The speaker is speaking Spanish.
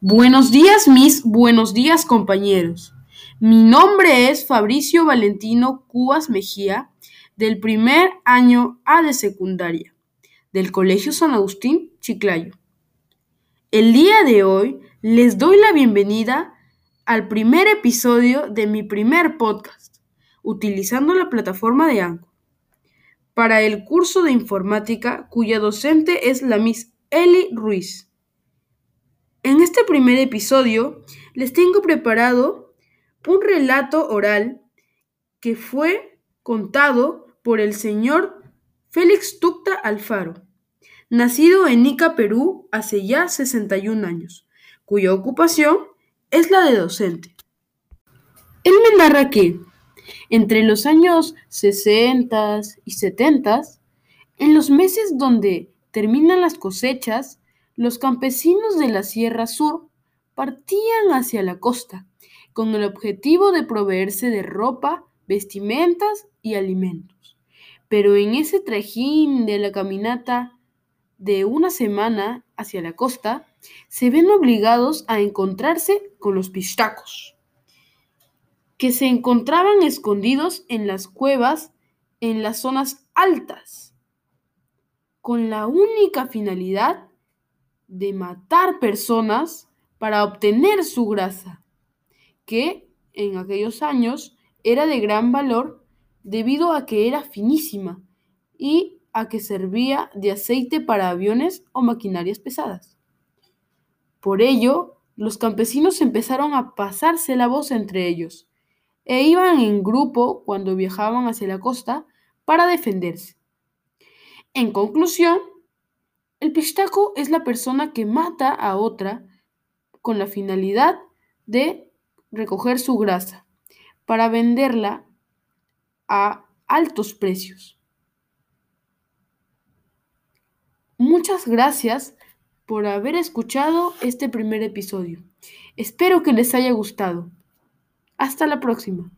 Buenos días, mis buenos días, compañeros. Mi nombre es Fabricio Valentino Cubas Mejía, del primer año A de secundaria, del Colegio San Agustín Chiclayo. El día de hoy les doy la bienvenida al primer episodio de mi primer podcast, utilizando la plataforma de Anchor, para el curso de informática cuya docente es la Miss Eli Ruiz. En este primer episodio les tengo preparado un relato oral que fue contado por el señor Félix Tucta Alfaro, nacido en Ica, Perú, hace ya 61 años, cuya ocupación es la de docente. Él me narra que, entre los años 60 y 70, en los meses donde terminan las cosechas, los campesinos de la Sierra Sur partían hacia la costa con el objetivo de proveerse de ropa, vestimentas y alimentos. Pero en ese trajín de la caminata de una semana hacia la costa, se ven obligados a encontrarse con los pistacos, que se encontraban escondidos en las cuevas en las zonas altas, con la única finalidad de matar personas para obtener su grasa, que en aquellos años era de gran valor debido a que era finísima y a que servía de aceite para aviones o maquinarias pesadas. Por ello, los campesinos empezaron a pasarse la voz entre ellos e iban en grupo cuando viajaban hacia la costa para defenderse. En conclusión, el pistaco es la persona que mata a otra con la finalidad de recoger su grasa para venderla a altos precios. Muchas gracias por haber escuchado este primer episodio. Espero que les haya gustado. Hasta la próxima.